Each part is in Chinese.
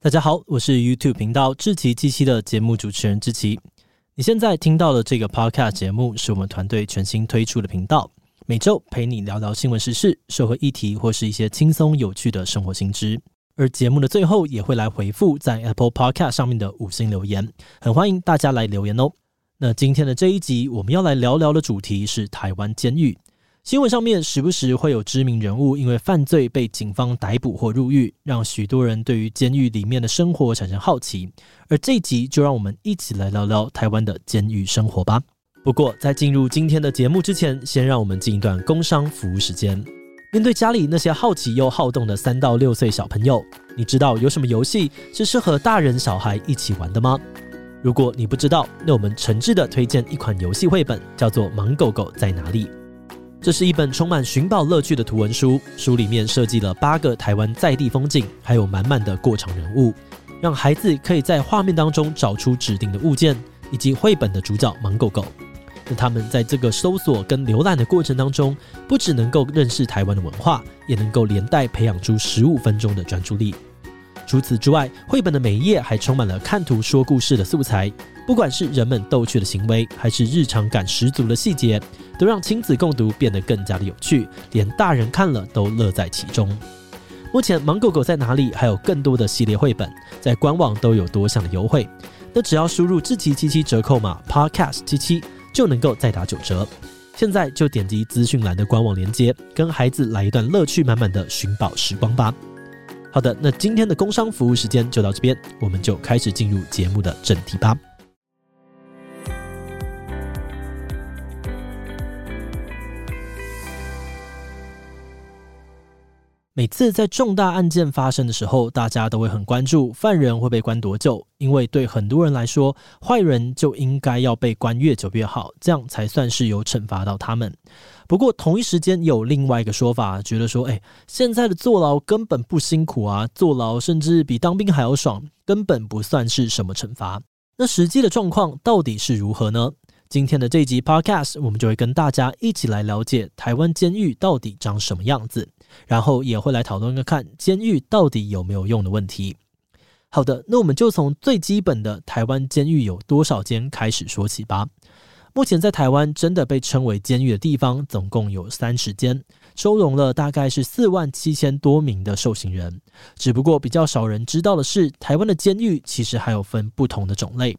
大家好，我是 YouTube 频道志奇七七的节目主持人志奇。你现在听到的这个 Podcast 节目是我们团队全新推出的频道，每周陪你聊聊新闻时事、社会议题或是一些轻松有趣的生活新知。而节目的最后也会来回复在 Apple Podcast 上面的五星留言，很欢迎大家来留言哦。那今天的这一集我们要来聊聊的主题是台湾监狱。新闻上面时不时会有知名人物因为犯罪被警方逮捕或入狱，让许多人对于监狱里面的生活产生好奇。而这一集就让我们一起来聊聊台湾的监狱生活吧。不过在进入今天的节目之前，先让我们进一段工商服务时间。面对家里那些好奇又好动的三到六岁小朋友，你知道有什么游戏是适合大人小孩一起玩的吗？如果你不知道，那我们诚挚的推荐一款游戏绘本，叫做《盲狗狗在哪里》。这是一本充满寻宝乐趣的图文书，书里面设计了八个台湾在地风景，还有满满的过场人物，让孩子可以在画面当中找出指定的物件，以及绘本的主角盲狗狗。那他们在这个搜索跟浏览的过程当中，不只能够认识台湾的文化，也能够连带培养出十五分钟的专注力。除此之外，绘本的每一页还充满了看图说故事的素材。不管是人们逗趣的行为，还是日常感十足的细节，都让亲子共读变得更加的有趣，连大人看了都乐在其中。目前《盲狗狗在哪里》还有更多的系列绘本，在官网都有多项的优惠，那只要输入智奇七七折扣码 Podcast 七七就能够再打九折。现在就点击资讯栏的官网链接，跟孩子来一段乐趣满满的寻宝时光吧。好的，那今天的工商服务时间就到这边，我们就开始进入节目的正题吧。每次在重大案件发生的时候，大家都会很关注犯人会被关多久，因为对很多人来说，坏人就应该要被关越久越好，这样才算是有惩罚到他们。不过同一时间有另外一个说法，觉得说，哎，现在的坐牢根本不辛苦啊，坐牢甚至比当兵还要爽，根本不算是什么惩罚。那实际的状况到底是如何呢？今天的这一集 Podcast，我们就会跟大家一起来了解台湾监狱到底长什么样子，然后也会来讨论个看监狱到底有没有用的问题。好的，那我们就从最基本的台湾监狱有多少间开始说起吧。目前在台湾真的被称为监狱的地方，总共有三十间，收容了大概是四万七千多名的受刑人。只不过比较少人知道的是，台湾的监狱其实还有分不同的种类。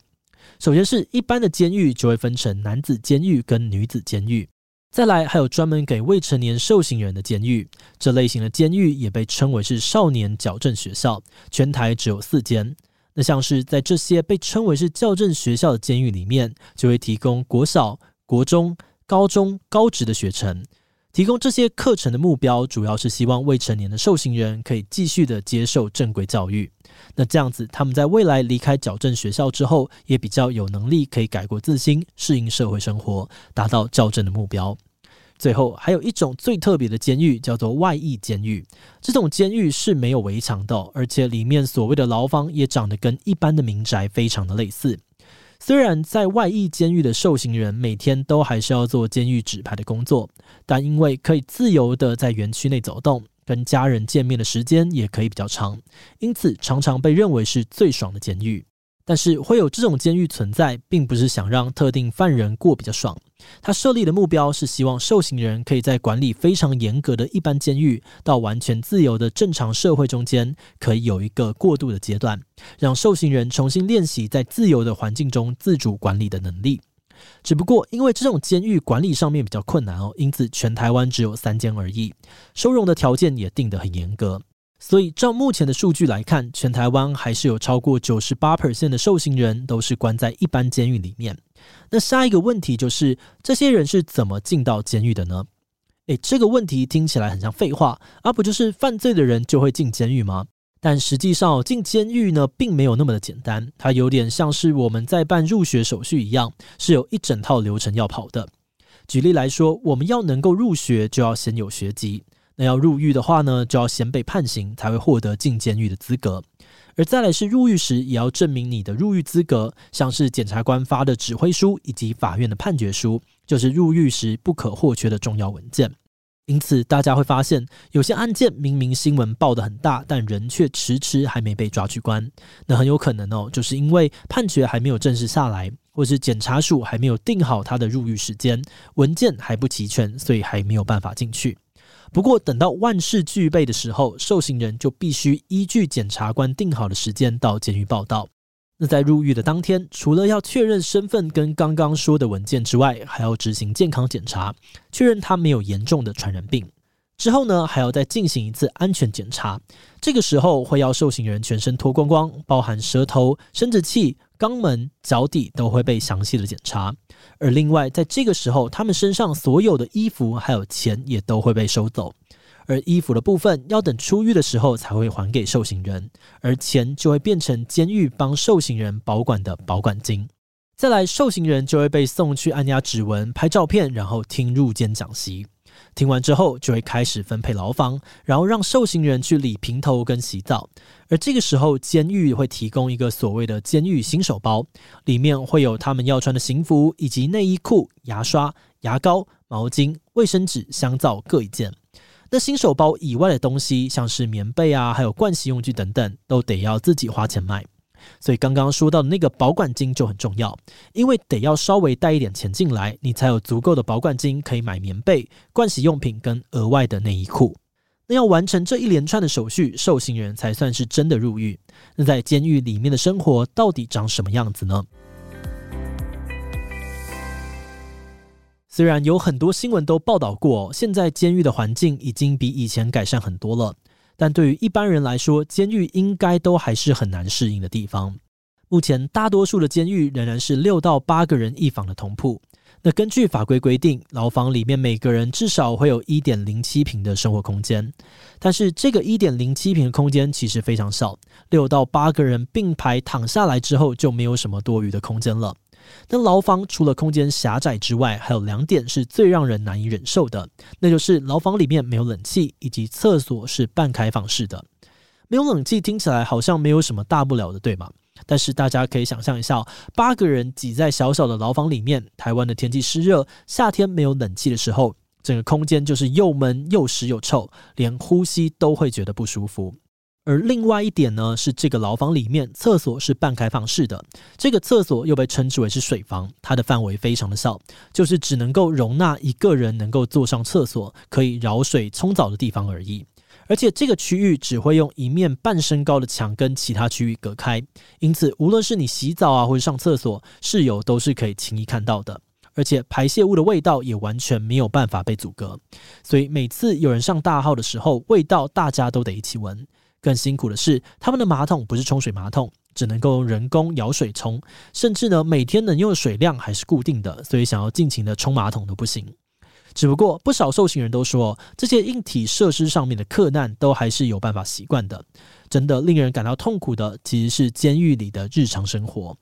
首先是一般的监狱，就会分成男子监狱跟女子监狱。再来还有专门给未成年受刑人的监狱，这类型的监狱也被称为是少年矫正学校，全台只有四间。那像是在这些被称为是矫正学校的监狱里面，就会提供国小、国中、高中、高职的学程。提供这些课程的目标，主要是希望未成年的受刑人可以继续的接受正规教育。那这样子，他们在未来离开矫正学校之后，也比较有能力可以改过自新，适应社会生活，达到矫正的目标。最后，还有一种最特别的监狱，叫做外役监狱。这种监狱是没有围墙的，而且里面所谓的牢房也长得跟一般的民宅非常的类似。虽然在外役监狱的受刑人每天都还是要做监狱指派的工作，但因为可以自由的在园区内走动，跟家人见面的时间也可以比较长，因此常常被认为是最爽的监狱。但是会有这种监狱存在，并不是想让特定犯人过比较爽。他设立的目标是希望受刑人可以在管理非常严格的一般监狱，到完全自由的正常社会中间，可以有一个过渡的阶段，让受刑人重新练习在自由的环境中自主管理的能力。只不过因为这种监狱管理上面比较困难哦，因此全台湾只有三间而已，收容的条件也定得很严格。所以，照目前的数据来看，全台湾还是有超过九十八 percent 的受刑人都是关在一般监狱里面。那下一个问题就是，这些人是怎么进到监狱的呢？诶，这个问题听起来很像废话，而、啊、不就是犯罪的人就会进监狱吗？但实际上，进监狱呢，并没有那么的简单，它有点像是我们在办入学手续一样，是有一整套流程要跑的。举例来说，我们要能够入学，就要先有学籍。那要入狱的话呢，就要先被判刑，才会获得进监狱的资格。而再来是入狱时，也要证明你的入狱资格，像是检察官发的指挥书以及法院的判决书，就是入狱时不可或缺的重要文件。因此，大家会发现，有些案件明明新闻报得很大，但人却迟迟还没被抓去关。那很有可能哦，就是因为判决还没有正式下来，或是检察署还没有定好他的入狱时间，文件还不齐全，所以还没有办法进去。不过，等到万事俱备的时候，受刑人就必须依据检察官定好的时间到监狱报到。那在入狱的当天，除了要确认身份跟刚刚说的文件之外，还要执行健康检查，确认他没有严重的传染病。之后呢，还要再进行一次安全检查。这个时候会要受刑人全身脱光光，包含舌头、生殖器、肛门、脚底都会被详细的检查。而另外，在这个时候，他们身上所有的衣服还有钱也都会被收走。而衣服的部分要等出狱的时候才会还给受刑人，而钱就会变成监狱帮受刑人保管的保管金。再来，受刑人就会被送去按压指纹、拍照片，然后听入监讲席。听完之后，就会开始分配牢房，然后让受刑人去理平头跟洗澡。而这个时候，监狱会提供一个所谓的监狱新手包，里面会有他们要穿的刑服，以及内衣裤、牙刷、牙膏、毛巾、卫生纸、香皂各一件。那新手包以外的东西，像是棉被啊，还有盥洗用具等等，都得要自己花钱买。所以刚刚说到的那个保管金就很重要，因为得要稍微带一点钱进来，你才有足够的保管金可以买棉被、盥洗用品跟额外的内衣裤。那要完成这一连串的手续，受刑人才算是真的入狱。那在监狱里面的生活到底长什么样子呢？虽然有很多新闻都报道过，现在监狱的环境已经比以前改善很多了，但对于一般人来说，监狱应该都还是很难适应的地方。目前大多数的监狱仍然是六到八个人一房的同铺。那根据法规规定，牢房里面每个人至少会有一点零七平的生活空间，但是这个一点零七平的空间其实非常少，六到八个人并排躺下来之后，就没有什么多余的空间了。那牢房除了空间狭窄之外，还有两点是最让人难以忍受的，那就是牢房里面没有冷气，以及厕所是半开放式的。没有冷气听起来好像没有什么大不了的，对吗？但是大家可以想象一下，八个人挤在小小的牢房里面，台湾的天气湿热，夏天没有冷气的时候，整个空间就是又闷又湿又臭，连呼吸都会觉得不舒服。而另外一点呢，是这个牢房里面厕所是半开放式的，这个厕所又被称之为是水房，它的范围非常的小，就是只能够容纳一个人能够坐上厕所，可以舀水冲澡的地方而已。而且这个区域只会用一面半身高的墙跟其他区域隔开，因此无论是你洗澡啊或者上厕所，室友都是可以轻易看到的。而且排泄物的味道也完全没有办法被阻隔，所以每次有人上大号的时候，味道大家都得一起闻。更辛苦的是，他们的马桶不是冲水马桶，只能够用人工舀水冲，甚至呢，每天能用的水量还是固定的，所以想要尽情的冲马桶都不行。只不过不少受刑人都说，这些硬体设施上面的克难都还是有办法习惯的。真的令人感到痛苦的，其实是监狱里的日常生活，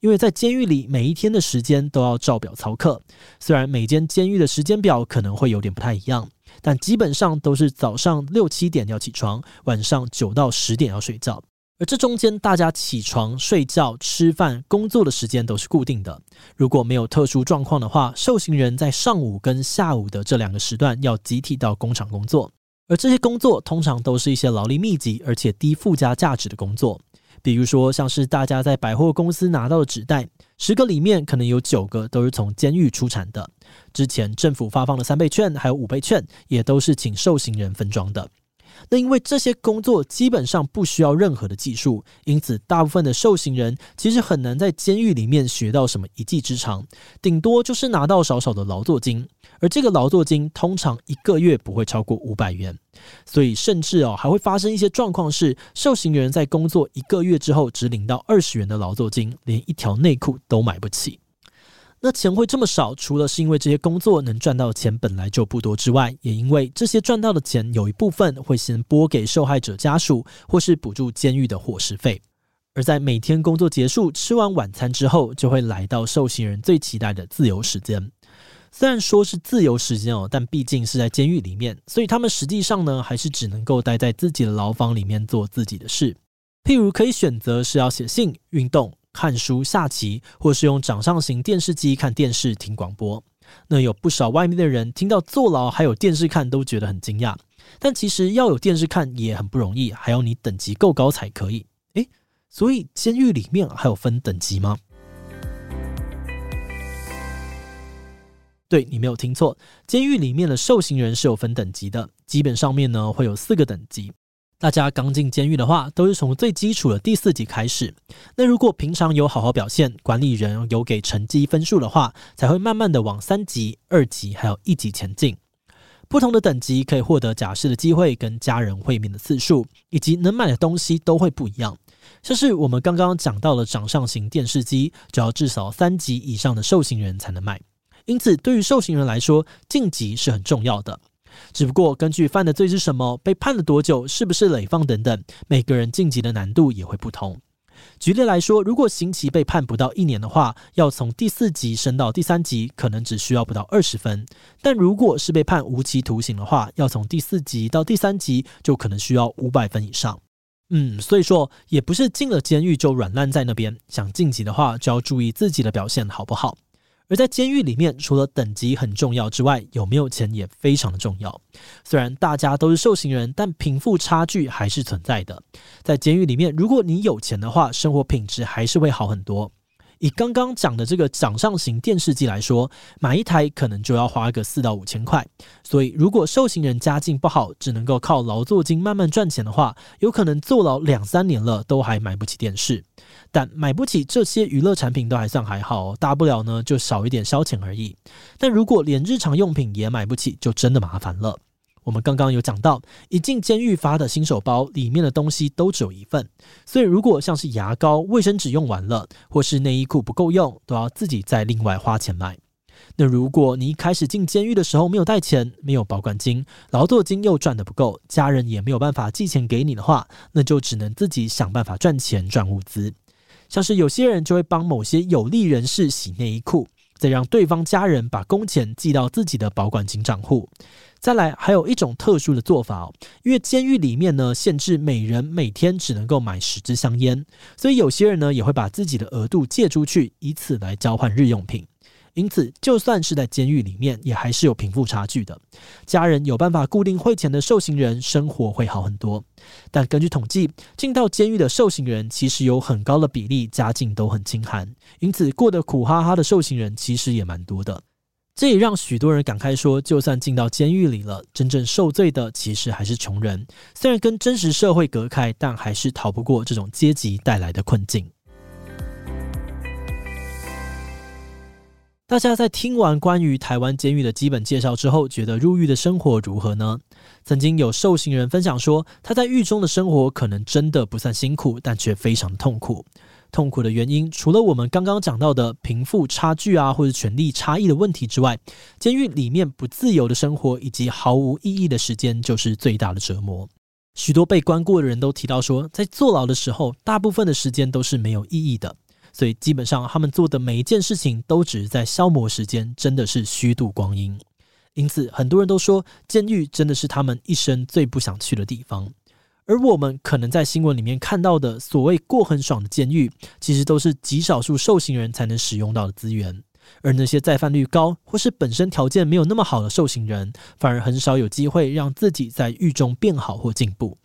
因为在监狱里每一天的时间都要照表操课，虽然每间监狱的时间表可能会有点不太一样。但基本上都是早上六七点要起床，晚上九到十点要睡觉，而这中间大家起床、睡觉、吃饭、工作的时间都是固定的。如果没有特殊状况的话，受刑人在上午跟下午的这两个时段要集体到工厂工作，而这些工作通常都是一些劳力密集而且低附加价值的工作。比如说，像是大家在百货公司拿到的纸袋，十个里面可能有九个都是从监狱出产的。之前政府发放的三倍券还有五倍券，也都是请受刑人分装的。那因为这些工作基本上不需要任何的技术，因此大部分的受刑人其实很难在监狱里面学到什么一技之长，顶多就是拿到少少的劳作金，而这个劳作金通常一个月不会超过五百元，所以甚至哦还会发生一些状况是，受刑人在工作一个月之后只领到二十元的劳作金，连一条内裤都买不起。那钱会这么少，除了是因为这些工作能赚到的钱本来就不多之外，也因为这些赚到的钱有一部分会先拨给受害者家属，或是补助监狱的伙食费。而在每天工作结束、吃完晚餐之后，就会来到受刑人最期待的自由时间。虽然说是自由时间哦，但毕竟是在监狱里面，所以他们实际上呢，还是只能够待在自己的牢房里面做自己的事，譬如可以选择是要写信、运动。看书、下棋，或是用掌上型电视机看电视、听广播。那有不少外面的人听到坐牢还有电视看都觉得很惊讶，但其实要有电视看也很不容易，还要你等级够高才可以。诶，所以监狱里面还有分等级吗？对，你没有听错，监狱里面的受刑人是有分等级的，基本上面呢会有四个等级。大家刚进监狱的话，都是从最基础的第四级开始。那如果平常有好好表现，管理人有给成绩分数的话，才会慢慢的往三级、二级还有一级前进。不同的等级可以获得假释的机会、跟家人会面的次数，以及能买的东西都会不一样。像是我们刚刚讲到的掌上型电视机，就要至少三级以上的受刑人才能买。因此，对于受刑人来说，晋级是很重要的。只不过，根据犯的罪是什么、被判了多久、是不是累放等等，每个人晋级的难度也会不同。举例来说，如果刑期被判不到一年的话，要从第四级升到第三级，可能只需要不到二十分；但如果是被判无期徒刑的话，要从第四级到第三级，就可能需要五百分以上。嗯，所以说也不是进了监狱就软烂在那边，想晋级的话，就要注意自己的表现好不好。而在监狱里面，除了等级很重要之外，有没有钱也非常的重要。虽然大家都是受刑人，但贫富差距还是存在的。在监狱里面，如果你有钱的话，生活品质还是会好很多。以刚刚讲的这个掌上型电视机来说，买一台可能就要花个四到五千块。所以，如果受刑人家境不好，只能够靠劳作金慢慢赚钱的话，有可能坐牢两三年了都还买不起电视。但买不起这些娱乐产品都还算还好，大不了呢就少一点消遣而已。但如果连日常用品也买不起，就真的麻烦了。我们刚刚有讲到，一进监狱发的新手包里面的东西都只有一份，所以如果像是牙膏、卫生纸用完了，或是内衣裤不够用，都要自己再另外花钱买。那如果你一开始进监狱的时候没有带钱，没有保管金，劳作金又赚得不够，家人也没有办法寄钱给你的话，那就只能自己想办法赚钱赚物资。像是有些人就会帮某些有利人士洗内衣裤，再让对方家人把工钱寄到自己的保管金账户。再来，还有一种特殊的做法哦，因为监狱里面呢，限制每人每天只能够买十支香烟，所以有些人呢也会把自己的额度借出去，以此来交换日用品。因此，就算是在监狱里面，也还是有贫富差距的。家人有办法固定汇钱的受刑人，生活会好很多。但根据统计，进到监狱的受刑人，其实有很高的比例家境都很清寒，因此过得苦哈哈的受刑人其实也蛮多的。这也让许多人感慨说，就算进到监狱里了，真正受罪的其实还是穷人。虽然跟真实社会隔开，但还是逃不过这种阶级带来的困境。大家在听完关于台湾监狱的基本介绍之后，觉得入狱的生活如何呢？曾经有受刑人分享说，他在狱中的生活可能真的不算辛苦，但却非常痛苦。痛苦的原因，除了我们刚刚讲到的贫富差距啊，或者权力差异的问题之外，监狱里面不自由的生活以及毫无意义的时间，就是最大的折磨。许多被关过的人都提到说，在坐牢的时候，大部分的时间都是没有意义的，所以基本上他们做的每一件事情都只是在消磨时间，真的是虚度光阴。因此，很多人都说，监狱真的是他们一生最不想去的地方。而我们可能在新闻里面看到的所谓过很爽的监狱，其实都是极少数受刑人才能使用到的资源。而那些再犯率高或是本身条件没有那么好的受刑人，反而很少有机会让自己在狱中变好或进步。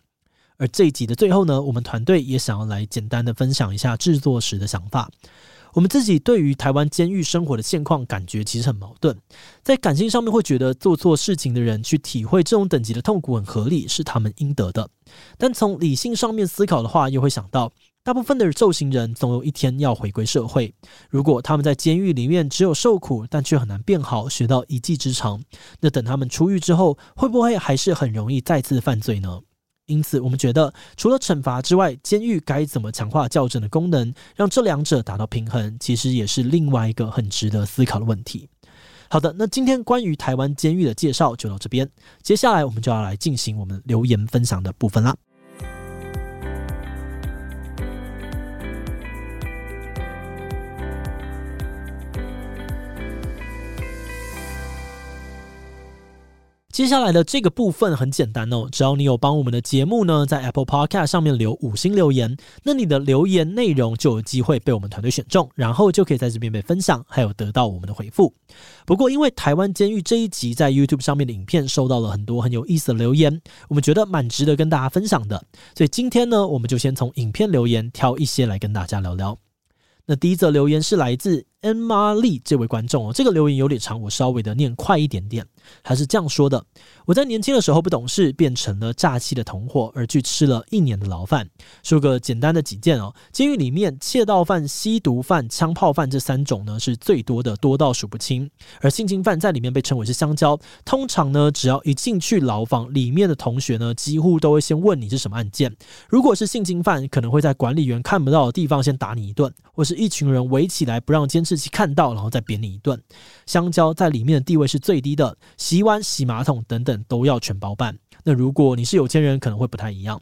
而这一集的最后呢，我们团队也想要来简单的分享一下制作时的想法。我们自己对于台湾监狱生活的现况感觉其实很矛盾，在感性上面会觉得做错事情的人去体会这种等级的痛苦很合理，是他们应得的。但从理性上面思考的话，又会想到大部分的受刑人总有一天要回归社会。如果他们在监狱里面只有受苦，但却很难变好，学到一技之长，那等他们出狱之后，会不会还是很容易再次犯罪呢？因此，我们觉得除了惩罚之外，监狱该怎么强化校正的功能，让这两者达到平衡，其实也是另外一个很值得思考的问题。好的，那今天关于台湾监狱的介绍就到这边，接下来我们就要来进行我们留言分享的部分啦。接下来的这个部分很简单哦，只要你有帮我们的节目呢，在 Apple Podcast 上面留五星留言，那你的留言内容就有机会被我们团队选中，然后就可以在这边被分享，还有得到我们的回复。不过，因为台湾监狱这一集在 YouTube 上面的影片收到了很多很有意思的留言，我们觉得蛮值得跟大家分享的，所以今天呢，我们就先从影片留言挑一些来跟大家聊聊。那第一则留言是来自 Emma Lee 这位观众哦，这个留言有点长，我稍微的念快一点点。他是这样说的：我在年轻的时候不懂事，变成了诈欺的同伙，而去吃了一年的牢饭。说个简单的几件哦，监狱里面窃盗犯、吸毒犯、枪炮犯这三种呢是最多的，多到数不清。而性侵犯在里面被称为是香蕉。通常呢，只要一进去牢房，里面的同学呢几乎都会先问你是什么案件。如果是性侵犯，可能会在管理员看不到的地方先打你一顿，或是一群人围起来不让监视器看到，然后再扁你一顿。香蕉在里面的地位是最低的，洗碗、洗马桶等等都要全包办。那如果你是有钱人，可能会不太一样。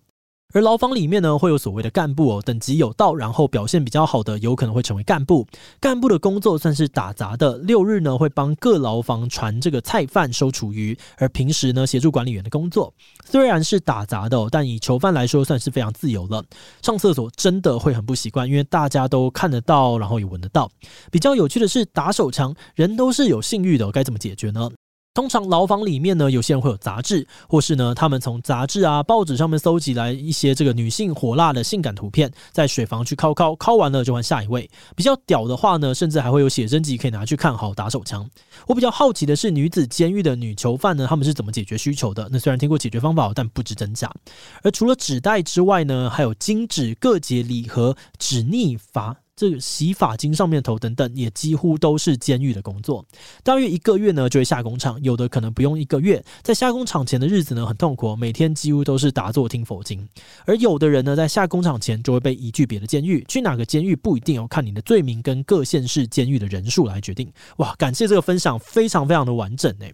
而牢房里面呢，会有所谓的干部哦，等级有到，然后表现比较好的，有可能会成为干部。干部的工作算是打杂的，六日呢会帮各牢房传这个菜饭、收厨余，而平时呢协助管理员的工作。虽然是打杂的，但以囚犯来说，算是非常自由了。上厕所真的会很不习惯，因为大家都看得到，然后也闻得到。比较有趣的是打手枪，人都是有性欲的，该怎么解决呢？通常牢房里面呢，有些人会有杂志，或是呢，他们从杂志啊、报纸上面搜集来一些这个女性火辣的性感图片，在水房去敲敲，敲完了就换下一位。比较屌的话呢，甚至还会有写真集可以拿去看好打手枪。我比较好奇的是，女子监狱的女囚犯呢，他们是怎么解决需求的？那虽然听过解决方法，但不知真假。而除了纸袋之外呢，还有金纸、各节礼盒、纸腻法。这个洗发精上面头等等，也几乎都是监狱的工作。大约一个月呢，就会下工厂，有的可能不用一个月。在下工厂前的日子呢，很痛苦，每天几乎都是打坐听佛经。而有的人呢，在下工厂前就会被移去别的监狱，去哪个监狱不一定要看你的罪名跟各县市监狱的人数来决定。哇，感谢这个分享，非常非常的完整诶。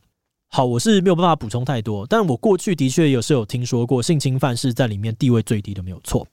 好，我是没有办法补充太多，但我过去的确有是有听说过性侵犯是在里面地位最低的，没有错。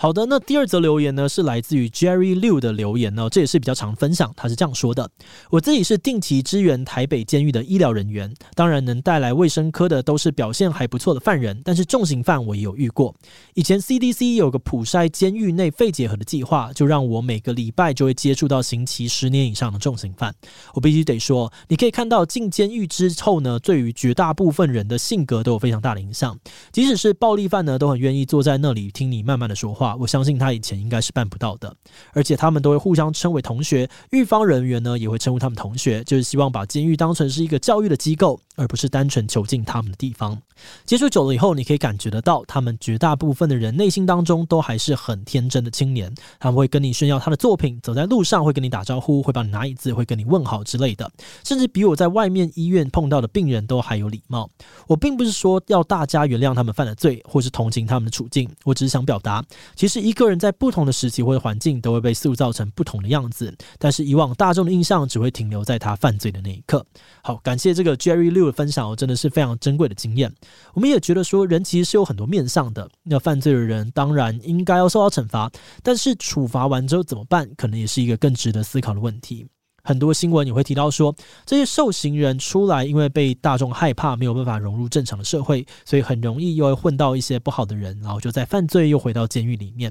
好的，那第二则留言呢，是来自于 Jerry Liu 的留言呢，这也是比较常分享。他是这样说的：我自己是定期支援台北监狱的医疗人员，当然能带来卫生科的都是表现还不错的犯人，但是重刑犯我也有遇过。以前 CDC 有个普筛监狱内肺结核的计划，就让我每个礼拜就会接触到刑期十年以上的重刑犯。我必须得说，你可以看到进监狱之后呢，对于绝大部分人的性格都有非常大的影响。即使是暴力犯呢，都很愿意坐在那里听你慢慢的说话。我相信他以前应该是办不到的，而且他们都会互相称为同学，狱方人员呢也会称呼他们同学，就是希望把监狱当成是一个教育的机构，而不是单纯囚禁他们的地方。接触久了以后，你可以感觉得到，他们绝大部分的人内心当中都还是很天真的青年，他们会跟你炫耀他的作品，走在路上会跟你打招呼，会帮你拿椅子，会跟你问好之类的，甚至比我在外面医院碰到的病人都还有礼貌。我并不是说要大家原谅他们犯的罪，或是同情他们的处境，我只是想表达，其实一个人在不同的时期或者环境都会被塑造成不同的样子，但是以往大众的印象只会停留在他犯罪的那一刻。好，感谢这个 Jerry Liu 的分享哦，真的是非常珍贵的经验。我们也觉得说，人其实是有很多面相的。那犯罪的人当然应该要受到惩罚，但是处罚完之后怎么办，可能也是一个更值得思考的问题。很多新闻也会提到说，这些受刑人出来，因为被大众害怕，没有办法融入正常的社会，所以很容易又会混到一些不好的人，然后就在犯罪又回到监狱里面。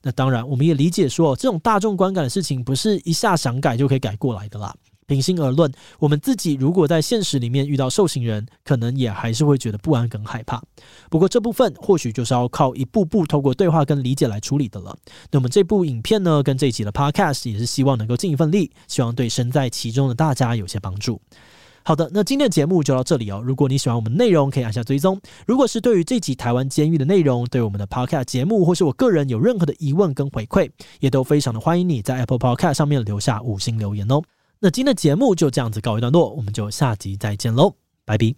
那当然，我们也理解说，这种大众观感的事情，不是一下想改就可以改过来的啦。平心而论，我们自己如果在现实里面遇到受刑人，可能也还是会觉得不安跟害怕。不过这部分或许就是要靠一步步透过对话跟理解来处理的了。那么这部影片呢，跟这一集的 Podcast 也是希望能够尽一份力，希望对身在其中的大家有些帮助。好的，那今天的节目就到这里哦。如果你喜欢我们内容，可以按下追踪。如果是对于这集台湾监狱的内容，对我们的 Podcast 节目或是我个人有任何的疑问跟回馈，也都非常的欢迎你在 Apple Podcast 上面留下五星留言哦。那今天的节目就这样子告一段落，我们就下集再见喽，拜拜。